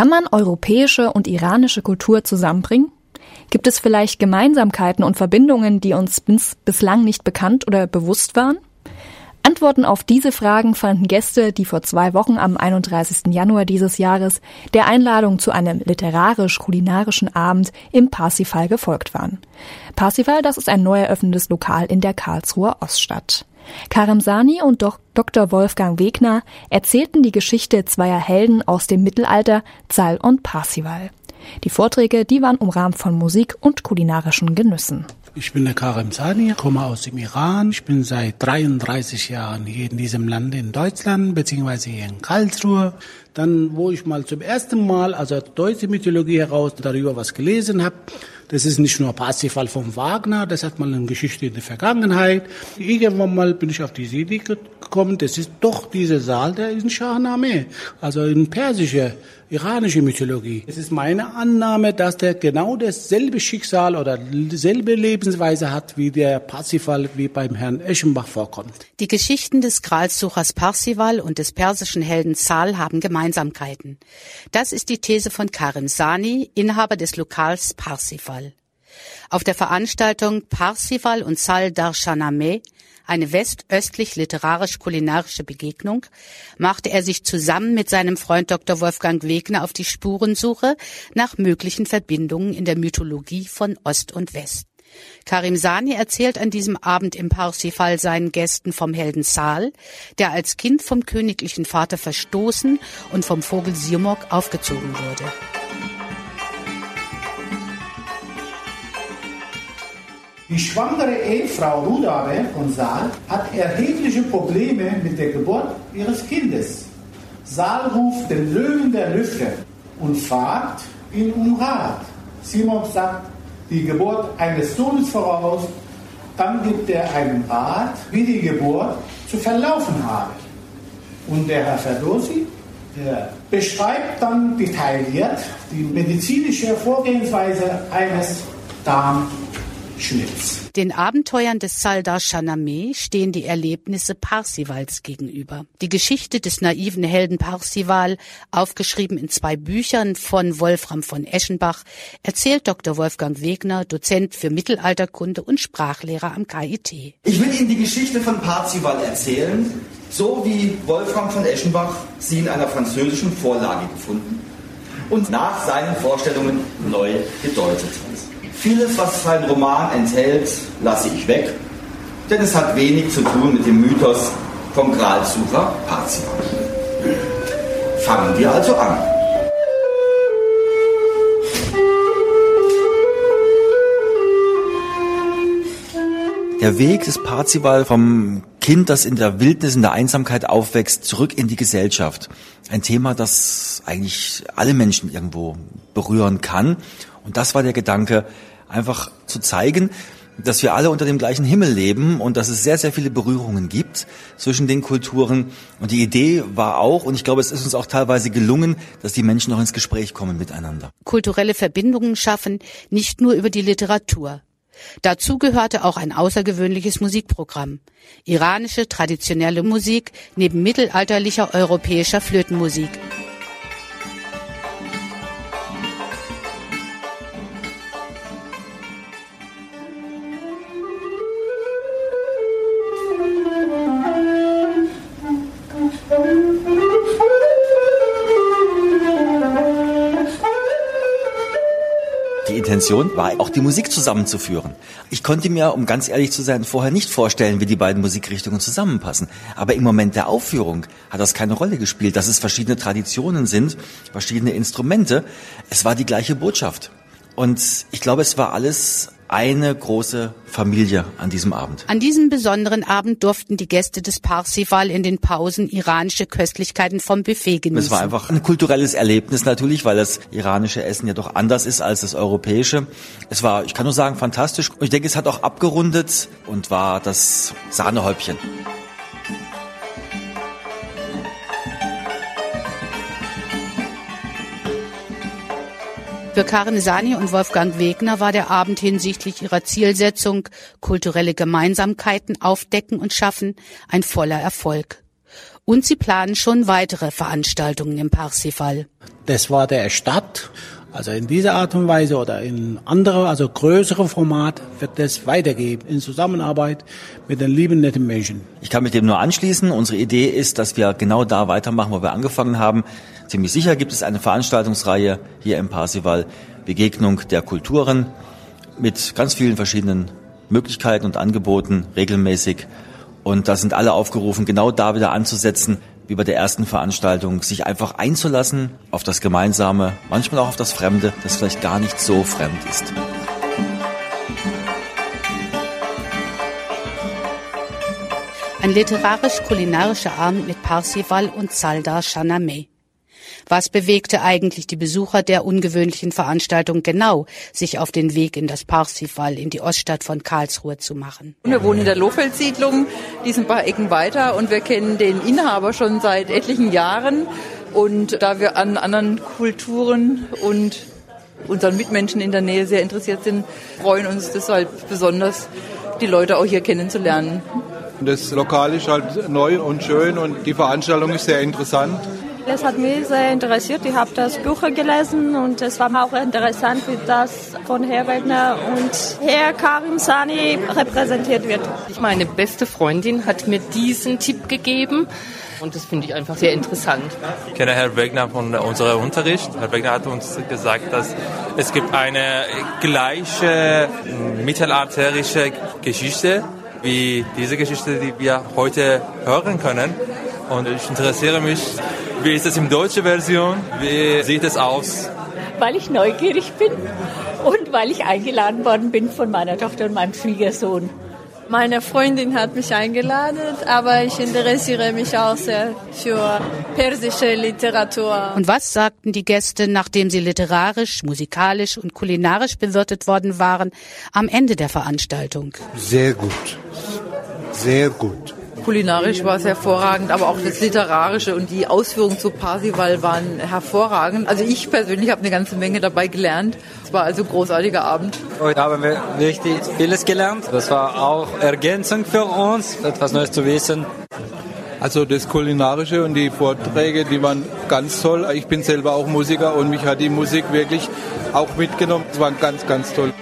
Kann man europäische und iranische Kultur zusammenbringen? Gibt es vielleicht Gemeinsamkeiten und Verbindungen, die uns bis bislang nicht bekannt oder bewusst waren? Antworten auf diese Fragen fanden Gäste, die vor zwei Wochen am 31. Januar dieses Jahres der Einladung zu einem literarisch-kulinarischen Abend im Parsifal gefolgt waren. Parsifal, das ist ein neu eröffnetes Lokal in der Karlsruher Oststadt. Karim Sani und Dr. Wolfgang Wegner erzählten die Geschichte zweier Helden aus dem Mittelalter, Zal und Parsival. Die Vorträge, die waren umrahmt von Musik und kulinarischen Genüssen. Ich bin der Karim Sani, komme aus dem Iran. Ich bin seit 33 Jahren hier in diesem Land in Deutschland, beziehungsweise hier in Karlsruhe. Dann, wo ich mal zum ersten Mal, also deutsche Mythologie heraus, darüber was gelesen habe, das ist nicht nur Parsifal von Wagner, das hat mal eine Geschichte in der Vergangenheit. Irgendwann mal bin ich auf die Idee gekommen, das ist doch dieser Saal, der ist in Shahnameh, also in persischer, iranischer Mythologie. Es ist meine Annahme, dass der genau dasselbe Schicksal oder dieselbe Lebensweise hat, wie der Parsifal, wie beim Herrn Eschenbach vorkommt. Die Geschichten des Gralssuchers Parsival und des persischen Helden Zal haben Gemeinsamkeiten. Das ist die These von Karim Sani, Inhaber des Lokals Parsifal. Auf der Veranstaltung Parsival und Sal Darshanameh, eine westöstlich literarisch-kulinarische Begegnung, machte er sich zusammen mit seinem Freund Dr. Wolfgang Wegner auf die Spurensuche nach möglichen Verbindungen in der Mythologie von Ost und West. Karim Sani erzählt an diesem Abend im Parsifal seinen Gästen vom Helden Sal, der als Kind vom königlichen Vater verstoßen und vom Vogel Sirmok aufgezogen wurde. Die schwangere Ehefrau Rudabe von Saal hat erhebliche Probleme mit der Geburt ihres Kindes. Saal ruft den Löwen der Lüfte und fragt ihn um Rat. Simon sagt die Geburt eines Sohnes voraus, dann gibt er einen Rat, wie die Geburt zu verlaufen habe. Und der Herr Ferdosi, beschreibt dann detailliert die medizinische Vorgehensweise eines Darm Schnitz. Den Abenteuern des Saldar Shaname stehen die Erlebnisse Parsivals gegenüber. Die Geschichte des naiven Helden Parsival, aufgeschrieben in zwei Büchern von Wolfram von Eschenbach, erzählt Dr. Wolfgang Wegner, Dozent für Mittelalterkunde und Sprachlehrer am KIT. Ich will Ihnen die Geschichte von Parzival erzählen, so wie Wolfram von Eschenbach sie in einer französischen Vorlage gefunden und nach seinen Vorstellungen neu gedeutet hat. Vieles, was sein Roman enthält, lasse ich weg, denn es hat wenig zu tun mit dem Mythos vom Gralsucher Parzival. Fangen wir also an. Der Weg des Parzival vom Kind, das in der Wildnis, in der Einsamkeit aufwächst, zurück in die Gesellschaft. Ein Thema, das eigentlich alle Menschen irgendwo berühren kann. Und das war der Gedanke, einfach zu zeigen, dass wir alle unter dem gleichen Himmel leben und dass es sehr, sehr viele Berührungen gibt zwischen den Kulturen. Und die Idee war auch, und ich glaube, es ist uns auch teilweise gelungen, dass die Menschen noch ins Gespräch kommen miteinander. Kulturelle Verbindungen schaffen, nicht nur über die Literatur. Dazu gehörte auch ein außergewöhnliches Musikprogramm. Iranische traditionelle Musik neben mittelalterlicher europäischer Flötenmusik. Intention war auch die Musik zusammenzuführen. Ich konnte mir, um ganz ehrlich zu sein, vorher nicht vorstellen, wie die beiden Musikrichtungen zusammenpassen. Aber im Moment der Aufführung hat das keine Rolle gespielt, dass es verschiedene Traditionen sind, verschiedene Instrumente. Es war die gleiche Botschaft. Und ich glaube, es war alles eine große Familie an diesem Abend. An diesem besonderen Abend durften die Gäste des Parsival in den Pausen iranische Köstlichkeiten vom Buffet genießen. Es war einfach ein kulturelles Erlebnis natürlich, weil das iranische Essen ja doch anders ist als das europäische. Es war, ich kann nur sagen, fantastisch. Und ich denke, es hat auch abgerundet und war das Sahnehäubchen. Für Karin Sani und Wolfgang Wegner war der Abend hinsichtlich ihrer Zielsetzung, kulturelle Gemeinsamkeiten aufdecken und schaffen, ein voller Erfolg. Und sie planen schon weitere Veranstaltungen im Parsifal. Das war der Start. Also in dieser Art und Weise oder in andere, also größere Format wird es weitergehen in Zusammenarbeit mit den lieben netten Menschen. Ich kann mit dem nur anschließen. Unsere Idee ist, dass wir genau da weitermachen, wo wir angefangen haben. Ziemlich sicher gibt es eine Veranstaltungsreihe hier im Parsival, Begegnung der Kulturen mit ganz vielen verschiedenen Möglichkeiten und Angeboten regelmäßig. Und da sind alle aufgerufen, genau da wieder anzusetzen, wie bei der ersten Veranstaltung, sich einfach einzulassen auf das Gemeinsame, manchmal auch auf das Fremde, das vielleicht gar nicht so fremd ist. Ein literarisch-kulinarischer Abend mit Parsival und Saldar Chaname. Was bewegte eigentlich die Besucher der ungewöhnlichen Veranstaltung genau, sich auf den Weg in das Parsifal, in die Oststadt von Karlsruhe zu machen? Wir wohnen in der Lohfeld-Siedlung, die sind ein paar Ecken weiter und wir kennen den Inhaber schon seit etlichen Jahren. Und da wir an anderen Kulturen und unseren Mitmenschen in der Nähe sehr interessiert sind, freuen uns deshalb besonders, die Leute auch hier kennenzulernen. Das Lokal ist halt neu und schön und die Veranstaltung ist sehr interessant. Das hat mich sehr interessiert. Ich habe das Buch gelesen und es war auch interessant, wie das von Herr Wegner und Herr Karim Sani repräsentiert wird. Meine beste Freundin hat mir diesen Tipp gegeben. Und das finde ich einfach sehr interessant. Ich kenne Herr Wegner von unserem Unterricht. Herr Wegner hat uns gesagt, dass es gibt eine gleiche mittelalterische Geschichte wie diese Geschichte, die wir heute hören können. Und ich interessiere mich, wie ist es in deutscher Version? Wie sieht es aus? Weil ich neugierig bin und weil ich eingeladen worden bin von meiner Tochter und meinem Schwiegersohn. Meine Freundin hat mich eingeladen, aber ich interessiere mich auch sehr für persische Literatur. Und was sagten die Gäste, nachdem sie literarisch, musikalisch und kulinarisch bewirtet worden waren, am Ende der Veranstaltung? Sehr gut. Sehr gut. Kulinarisch war es hervorragend, aber auch das Literarische und die Ausführungen zu Parsival waren hervorragend. Also ich persönlich habe eine ganze Menge dabei gelernt. Es war also ein großartiger Abend. Heute haben wir richtig vieles gelernt. Das war auch Ergänzung für uns, etwas Neues zu wissen. Also das Kulinarische und die Vorträge, die waren ganz toll. Ich bin selber auch Musiker und mich hat die Musik wirklich auch mitgenommen. Es war ganz, ganz toll.